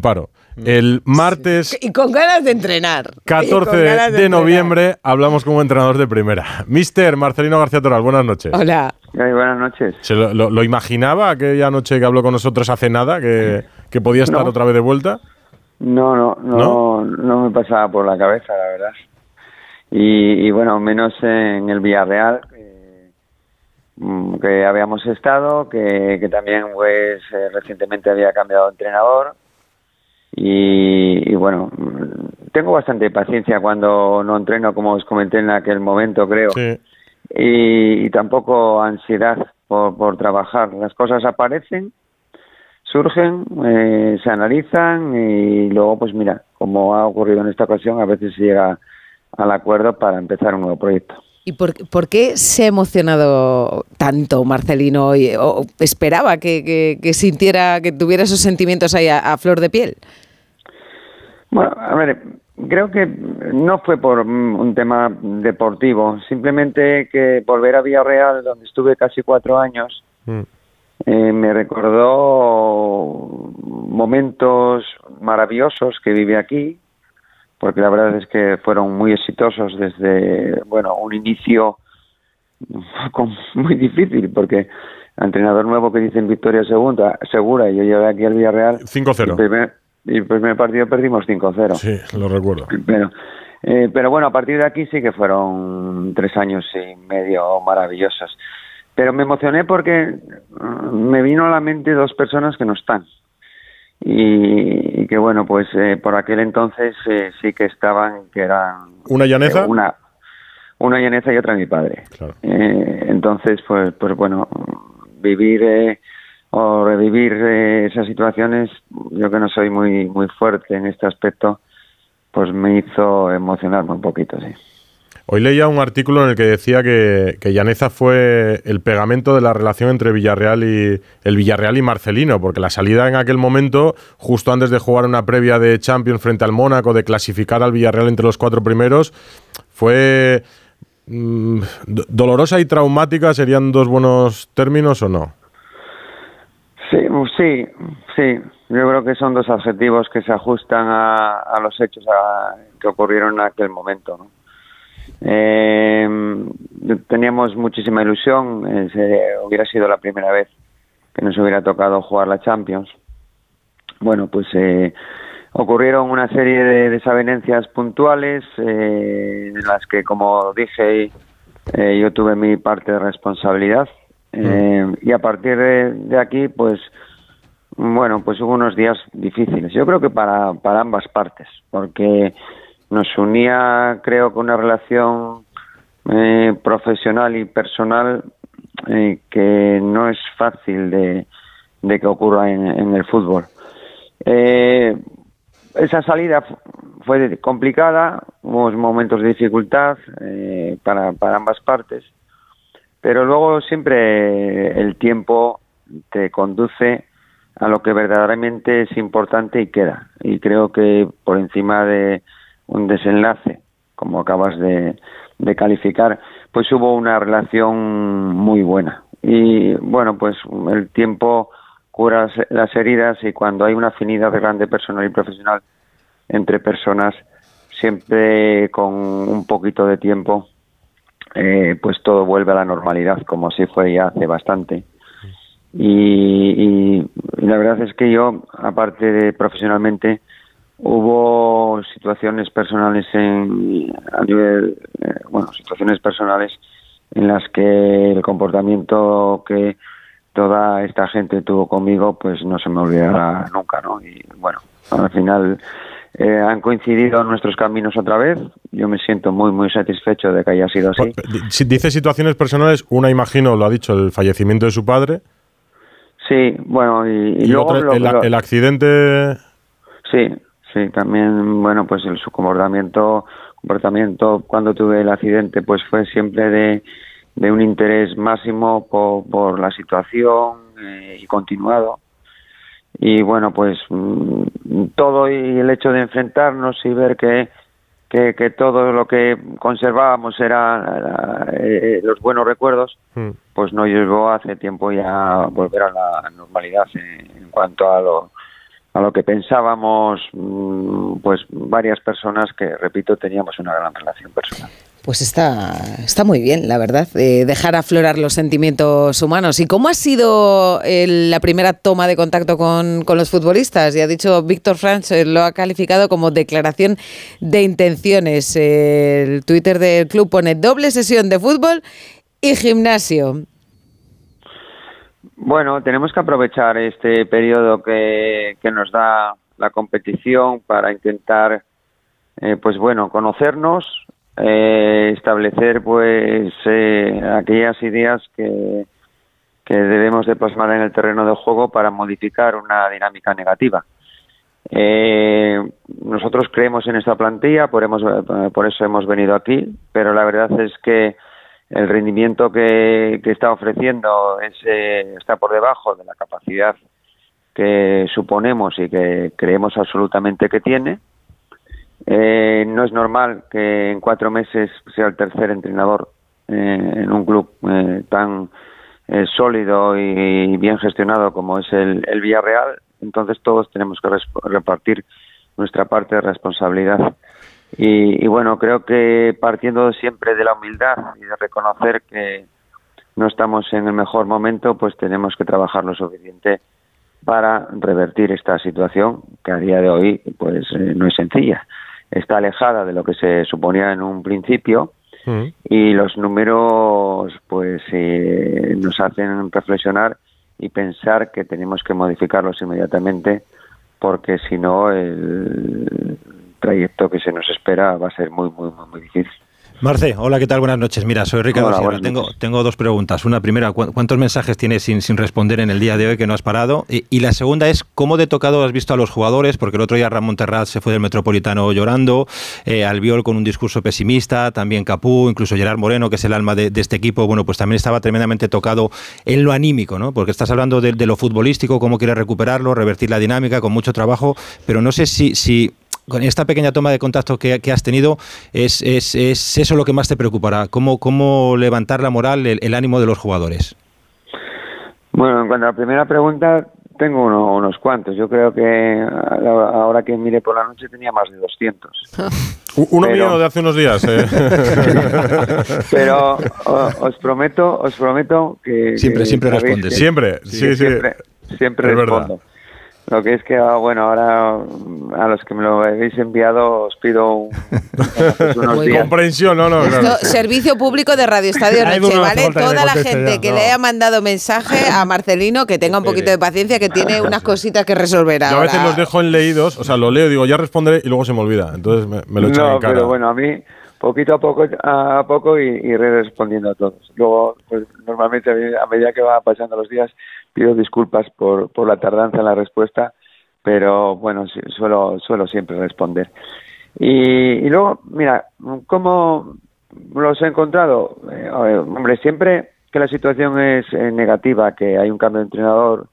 paro. El martes Y con ganas de entrenar. Y con 14 ganas de, entrenar. noviembre hablamos con un entrenador de primera. Mister Marcelino García Toral, buenas noches. Hola. Ay, buenas noches. ¿Se lo, lo- lo imaginaba aquella noche que habló con nosotros hace nada, que, que podía estar No. otra vez de vuelta? No, no, no, no, me pasaba por la cabeza, la verdad. Y, y bueno, menos en el Villarreal, que, mm, que habíamos estado, que, que también pues eh, recientemente había cambiado de entrenador. Y, y bueno, tengo bastante paciencia cuando no entreno, como os comenté en aquel momento, creo. Sí. y, y tampoco ansiedad por, por trabajar. Las cosas aparecen, surgen, eh, se analizan y luego, pues mira, como ha ocurrido en esta ocasión, a veces se llega al acuerdo para empezar un nuevo proyecto. ¿Y por, por qué se ha emocionado tanto Marcelino hoy? ¿O esperaba que, que- que sintiera, que tuviera esos sentimientos ahí a, a flor de piel? Bueno, a ver, creo que no fue por mm, un tema deportivo, simplemente que volver a Villarreal, donde estuve casi cuatro años, Mm. Eh, me recordó momentos maravillosos que viví aquí, porque la verdad es que fueron muy exitosos desde, bueno, un inicio muy difícil, porque entrenador nuevo que dicen victoria segunda, segura, y yo llegué aquí al Villarreal. 5-0. Y el primer, partido perdimos 5-0. Sí, lo recuerdo. Pero, eh, pero bueno, a partir de aquí sí que fueron tres años y medio maravillosos. Pero me emocioné porque mm, me vino a la mente dos personas que no están. Y, y que bueno, pues eh, por aquel entonces eh, sí que estaban, que eran... ¿Una llaneza? eh, una, una llaneza y otra mi padre. Claro. Eh, entonces, pues, pues bueno, vivir eh, o revivir eh, esas situaciones, yo que no soy muy muy fuerte en este aspecto, pues me hizo emocionarme un poquito, sí. Hoy leía un artículo en el que decía que, que Llaneza fue el pegamento de la relación entre Villarreal y el Villarreal y Marcelino, porque la salida en aquel momento, justo antes de jugar una previa de Champions frente al Mónaco, de clasificar al Villarreal entre los cuatro primeros, fue mm, do- dolorosa y traumática. ¿Serían dos buenos términos o no? Sí, sí, sí. Yo creo que son dos adjetivos que se ajustan a, a los hechos a- que ocurrieron en aquel momento. ¿no? Eh, teníamos muchísima ilusión. eh, se- hubiera sido la primera vez que nos hubiera tocado jugar la Champions. Bueno, pues eh, ocurrieron una serie de desavenencias puntuales eh, en las que, como dije, eh, yo tuve mi parte de responsabilidad. Eh, y a partir de, aquí, pues, bueno, pues hubo unos días difíciles. Yo creo que para, para ambas partes, porque nos unía, creo que una relación eh, profesional y personal eh, que no es fácil de, de que ocurra en, el fútbol. Eh, esa salida fu- fue complicada, hubo momentos de dificultad eh, para, para ambas partes, pero luego siempre el tiempo te conduce a lo que verdaderamente es importante y queda. Y creo que por encima de un desenlace, como acabas de, calificar, pues hubo una relación muy buena. Y bueno, pues el tiempo cura las heridas y cuando hay una afinidad grande personal y profesional entre personas, siempre con un poquito de tiempo, eh, pues todo vuelve a la normalidad, como así fue ya hace bastante. Y, y- y la verdad es que yo, aparte de profesionalmente, hubo situaciones personales en, a nivel, eh, bueno, situaciones personales en las que el comportamiento que toda esta gente tuvo conmigo, pues no se me olvidará nunca, ¿no? Y bueno, al final eh, han coincidido nuestros caminos otra vez. Yo me siento muy, muy satisfecho de que haya sido así. Si dice situaciones personales, una imagino, lo ha dicho, el fallecimiento de su padre. Sí, bueno, y, y Y, luego otra, lo- el, lo- el accidente. Sí, sí, también, bueno, pues el, su comportamiento, comportamiento cuando tuve el accidente, pues fue siempre de, de un interés máximo por, por la situación eh, y continuado. Y bueno, pues mm, todo y el hecho de enfrentarnos y ver que, que, que todo lo que conservábamos era eh, los buenos recuerdos, Mm. pues nos llevó hace tiempo ya a volver a la normalidad en, en cuanto a lo, a lo que pensábamos mm, pues varias personas que repito teníamos una gran relación personal pues está, está muy bien, la verdad, dejar aflorar los sentimientos humanos. ¿Y cómo ha sido la primera toma de contacto con, los futbolistas? Ya ha dicho Víctor Franch, eh, lo ha calificado como declaración de intenciones. el Twitter del club pone doble sesión de fútbol y gimnasio. Bueno, tenemos que aprovechar este periodo que, nos da la competición para intentar, eh, pues bueno, conocernos, eh, establecer pues eh, aquellas ideas que, que debemos de plasmar en el terreno de juego para modificar una dinámica negativa. nosotros creemos en esta plantilla, por, hemos, por eso hemos venido aquí, pero la verdad es que el rendimiento que, está ofreciendo está por debajo de la capacidad que suponemos y que creemos absolutamente que tiene. Eh, no es normal que en cuatro meses sea el tercer entrenador eh, en un club eh, tan sólido y bien gestionado como es el, el Villarreal. Entonces todos tenemos que repartir nuestra parte de responsabilidad. Y, bueno, creo que partiendo siempre de la humildad y de reconocer que no estamos en el mejor momento, pues tenemos que trabajar lo suficiente para revertir esta situación que a día de hoy pues eh, no es sencilla. Está alejada de lo que se suponía en un principio mm. y los números pues eh, nos hacen reflexionar y pensar que tenemos que modificarlos inmediatamente porque si no el, trayecto que se nos espera va a ser muy, muy, muy, muy difícil. Marce, hola, ¿qué tal? Buenas noches. Mira, soy Ricardo Sierra. Tengo, tengo dos preguntas. Una primera, ¿cuántos mensajes tienes sin, sin responder en el día de hoy que no has parado? Y, la segunda es, ¿cómo de tocado has visto a los jugadores? Porque el otro día Ramón Terrat se fue del Metropolitano llorando, eh, Albiol con un discurso pesimista, también Capú, incluso Gerard Moreno, que es el alma de, este equipo, bueno, pues también estaba tremendamente tocado en lo anímico, ¿no? Porque estás hablando de, de lo futbolístico, cómo quiere recuperarlo, revertir la dinámica con mucho trabajo, pero no sé si, si con esta pequeña toma de contacto que, has tenido, es, es, es, eso lo que más te preocupará? ¿Cómo, cómo levantar la moral, el, ánimo de los jugadores? Bueno, en cuanto a la primera pregunta, tengo unos cuantos. Yo creo que ahora que mire por la noche tenía más de 200. Uno mío de hace unos días. ¿eh? pero os prometo, os prometo que siempre, siempre respondes. Siempre, sí, sí. Siempre, siempre respondo. Lo que es que, ah, bueno, ahora a los que me lo habéis enviado os pido un, unos días. comprensión, no, no. Servicio público de Radio Estadio Noche, ¿vale? Toda la gente que le haya mandado mensaje a Marcelino, que tenga un poquito de paciencia, que tiene unas cositas que resolver ahora. Yo a veces los dejo en leídos, o sea, lo leo, digo, ya responderé y luego se me olvida. Entonces me, lo echan en cara. pero bueno, a mí poquito a poco a poco y, y respondiendo a todos. Luego, pues normalmente a medida que van pasando los días pido disculpas por, por la tardanza en la respuesta, pero bueno, suelo, suelo siempre responder. Y, luego, mira, ¿cómo los he encontrado? Eh, hombre, siempre que la situación es eh, negativa, que hay un cambio de entrenador,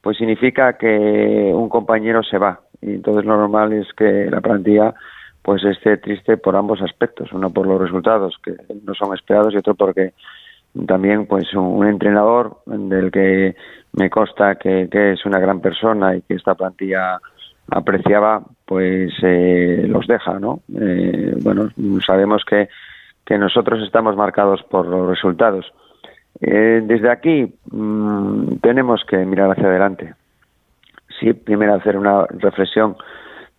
pues significa que un compañero se va. Y entonces lo normal es que la plantilla pues esté triste por ambos aspectos, uno por los resultados que no son esperados y otro porque también pues un, entrenador del que me consta que, es una gran persona y que esta plantilla apreciaba pues eh, los deja no eh, bueno sabemos que, que nosotros estamos marcados por los resultados. Eh, desde aquí mm, tenemos que mirar hacia adelante. Sí primero hacer una reflexión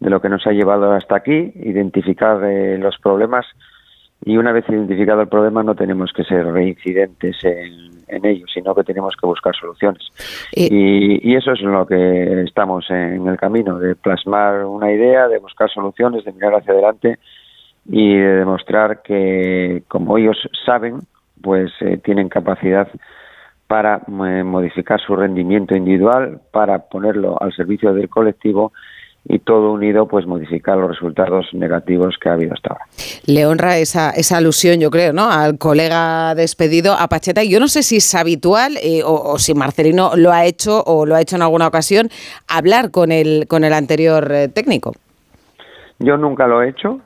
de lo que nos ha llevado hasta aquí identificar los problemas y una vez identificado el problema no tenemos que ser reincidentes en, en ello, sino que tenemos que buscar soluciones. Y, y, eso es lo que estamos en el camino, de plasmar una idea, de buscar soluciones, de mirar hacia adelante y de demostrar que, como ellos saben, pues eh, tienen capacidad para eh, modificar su rendimiento individual, para ponerlo al servicio del colectivo y todo unido pues modificar los resultados negativos que ha habido hasta ahora. Le honra esa, esa alusión, yo creo, ¿no? al colega despedido, a Pacheta. Y yo no sé si es habitual eh, o, si Marcelino lo ha hecho o lo ha hecho en alguna ocasión, hablar con el, con el anterior eh, técnico. Yo nunca lo he hecho,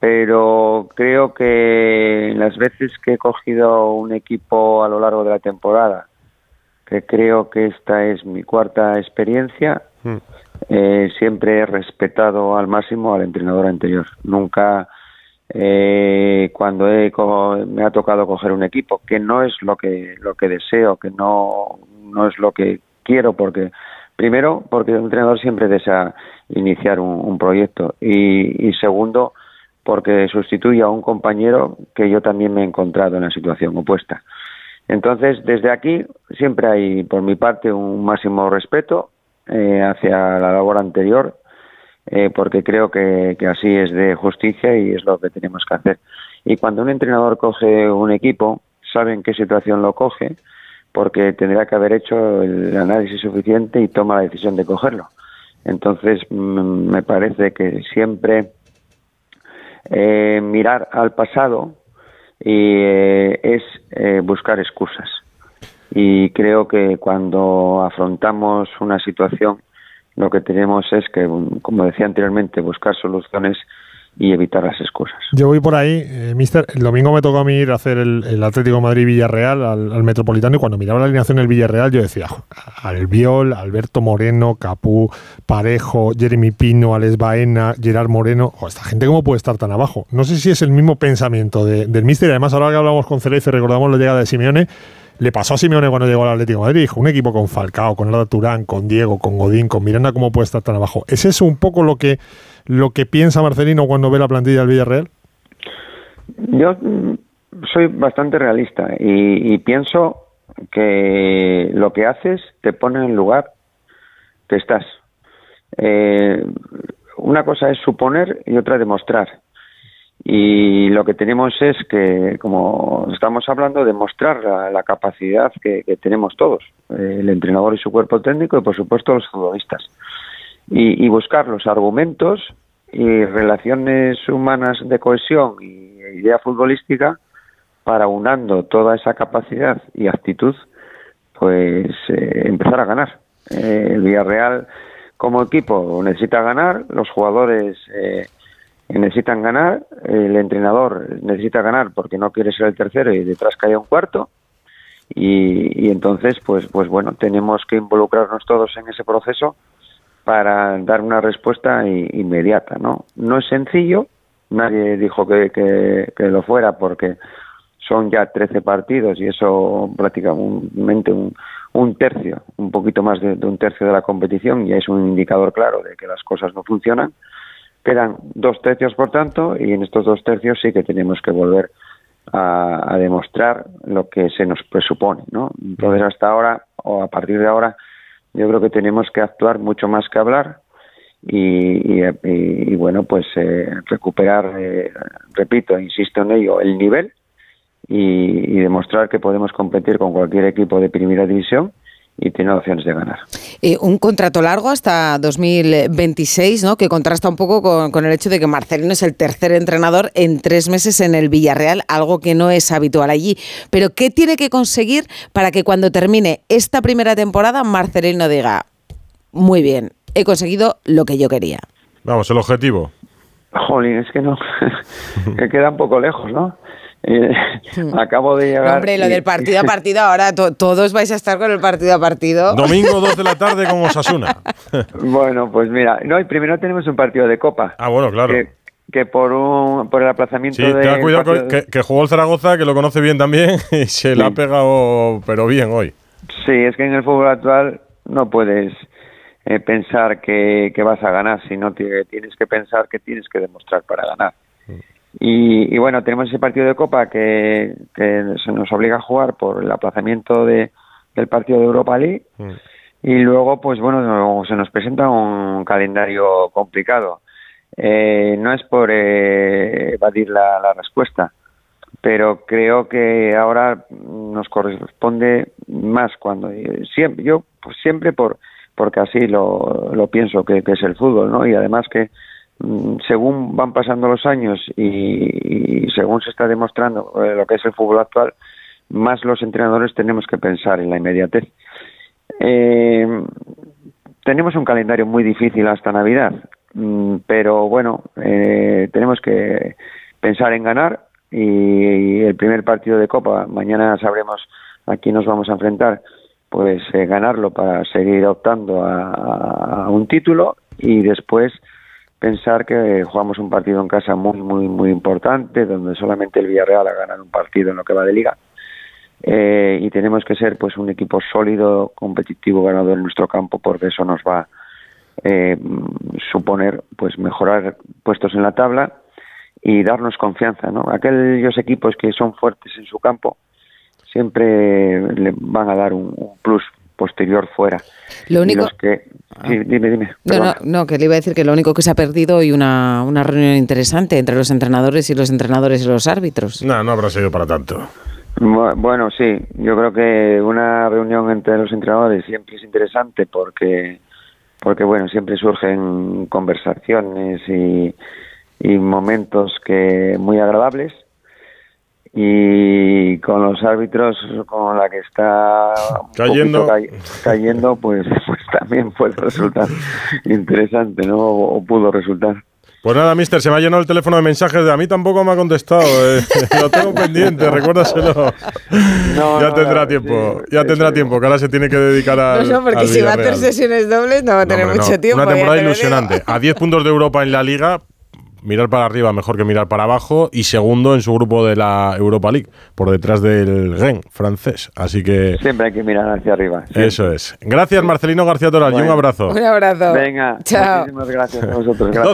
pero creo que las veces que he cogido un equipo a lo largo de la temporada, que creo que esta es mi cuarta experiencia, Hmm. Eh, siempre he respetado al máximo al entrenador anterior. Nunca eh, cuando he, me ha tocado coger un equipo, que no es lo que, lo que deseo, que no, es lo que quiero, porque primero, porque el entrenador siempre desea iniciar un, proyecto y, segundo, porque sustituye a un compañero que yo también me he encontrado en la situación opuesta. Entonces, desde aquí siempre hay, por mi parte, un máximo respeto eh, hacia la labor anterior eh, porque creo que, así es de justicia y es lo que tenemos que hacer. Y cuando un entrenador coge un equipo, sabe en qué situación lo coge, porque tendrá que haber hecho el análisis suficiente y toma la decisión de cogerlo. Entonces, mm, me parece que siempre eh, mirar al pasado y, eh, es buscar excusas. Y creo que cuando afrontamos una situación lo que tenemos es que, como decía anteriormente, buscar soluciones y evitar las excusas. Yo voy por ahí, eh, mister. El domingo me tocó a mí ir a hacer el, Atlético Madrid-Villarreal al, Metropolitano y cuando miraba la alineación del Villarreal yo decía, Albiol, Alberto Moreno, Capú, Parejo, Jeremy Pino, Alex Baena, Gerard Moreno, esta gente cómo puede estar tan abajo. No sé si es el mismo pensamiento del mister. Además, ahora que hablamos con Cereza y recordamos la llegada de Simeone, le pasó a Simeone cuando llegó al Atlético de Madrid. Dijo, un equipo con Falcao, con Arda Turán, con Diego, con Godín, con Miranda, ¿cómo puede estar tan abajo? ¿Es eso un poco lo que, lo que piensa Marcelino cuando ve la plantilla del Villarreal? Yo soy bastante realista y, pienso que lo que haces te pone en el lugar que estás. Eh, una cosa es suponer y otra demostrar y lo que tenemos es que, como estamos hablando, demostrar la, la capacidad que, tenemos todos, eh, el entrenador y su cuerpo técnico y, por supuesto, los futbolistas. Y, buscar los argumentos y relaciones humanas de cohesión y idea futbolística para unando toda esa capacidad y actitud, pues eh, empezar a ganar. Eh, el Villarreal como equipo necesita ganar, los jugadores necesitan ganar, el entrenador necesita ganar porque no quiere ser el tercero y detrás cae un cuarto. Y, entonces, pues, pues bueno, tenemos que involucrarnos todos en ese proceso para dar una respuesta inmediata, ¿no? No es sencillo, nadie dijo que, que, lo fuera porque son ya 13 partidos y eso prácticamente un, un tercio, un poquito más de, de, un tercio de la competición y es un indicador claro de que las cosas no funcionan Quedan dos tercios, por tanto, y en estos dos tercios sí que tenemos que volver a, demostrar lo que se nos presupone, ¿no? Entonces, hasta ahora, o a partir de ahora, yo creo que tenemos que actuar mucho más que hablar y, bueno, pues eh, recuperar, eh, repito, insisto en ello, el nivel y, y demostrar que podemos competir con cualquier equipo de primera división y tiene opciones de ganar. Eh, un contrato largo hasta 2026, ¿no? que contrasta un poco con, el hecho de que Marcelino es el tercer entrenador en tres meses en el Villarreal, algo que no es habitual allí. Pero ¿qué tiene que conseguir para que cuando termine esta primera temporada Marcelino diga, muy bien, he conseguido lo que yo quería? Vamos, el objetivo. Jolín, es que no, que queda un poco lejos, ¿no? Eh, acabo de llegar. hombre, lo del partido a partido, ahora todos vais a estar con el partido a partido. Domingo 2 de la tarde con Osasuna. bueno, pues mira, no, primero tenemos un partido de Copa. Ah, bueno, claro. Que, por, un, por el aplazamiento sí, de. Ten cuidado que, jugó el Zaragoza, que lo conoce bien también, y se le ha pegado, pero bien hoy. Sí, es que en el fútbol actual no puedes eh, pensar que, que, vas a ganar, sino tienes que pensar que tienes que demostrar para ganar. Y, bueno, tenemos ese partido de Copa que, se nos obliga a jugar por el aplazamiento de, del partido de Europa League. Mm. Y luego, pues bueno, se nos presenta un calendario complicado. Eh, no es por eh, evadir la, respuesta, pero creo que ahora nos corresponde más cuando siempre yo pues siempre por porque así lo, lo pienso que, que es el fútbol, ¿no? Y además que según van pasando los años y, según se está demostrando eh, lo que es el fútbol actual, más los entrenadores tenemos que pensar en la inmediatez. Eh, tenemos un calendario muy difícil hasta Navidad, mm, pero bueno, eh, tenemos que pensar en ganar y el primer partido de Copa, mañana sabremos a quién nos vamos a enfrentar, pues eh, ganarlo para seguir optando a, un título y después pensar que jugamos un partido en casa muy muy muy importante donde solamente el Villarreal ha ganado un partido en lo que va de liga. Eh, y tenemos que ser pues un equipo sólido competitivo ganador en nuestro campo porque eso nos va a eh, suponer pues mejorar puestos en la tabla y darnos confianza no aquellos equipos que son fuertes en su campo siempre le van a dar un, plus posterior fuera. Lo único que ah. dime, dime. No, no, que le iba a decir que lo único que se ha perdido hoy una, una reunión interesante entre los entrenadores y los entrenadores y los árbitros. No, no habrá sido para tanto. Bueno, sí, yo creo que una reunión entre los entrenadores siempre es interesante porque, porque bueno, siempre surgen conversaciones y, y momentos que muy agradables y con los árbitros con la que está cayendo cayendo pues pues también puede resultar interesante no o pudo resultar pues nada, mister, se me ha llenado el teléfono de mensajes de a mí tampoco me ha contestado. Eh. Lo tengo pendiente, recuérdaselo. ya tendrá tiempo, ya tendrá tiempo, que ahora se tiene que dedicar a. No, no, porque si va a hacer sesiones dobles no va a tener mucho tiempo. Una temporada ilusionante. A 10 puntos de Europa en la liga, mirar para arriba mejor que mirar para abajo y segundo en su grupo de la Europa League, por detrás del Rennes francés. Así que... Siempre hay que mirar hacia arriba. Eso es. Gracias Marcelino García Toral y un abrazo. Un abrazo. Venga. Chao. Muchísimas gracias a vosotros.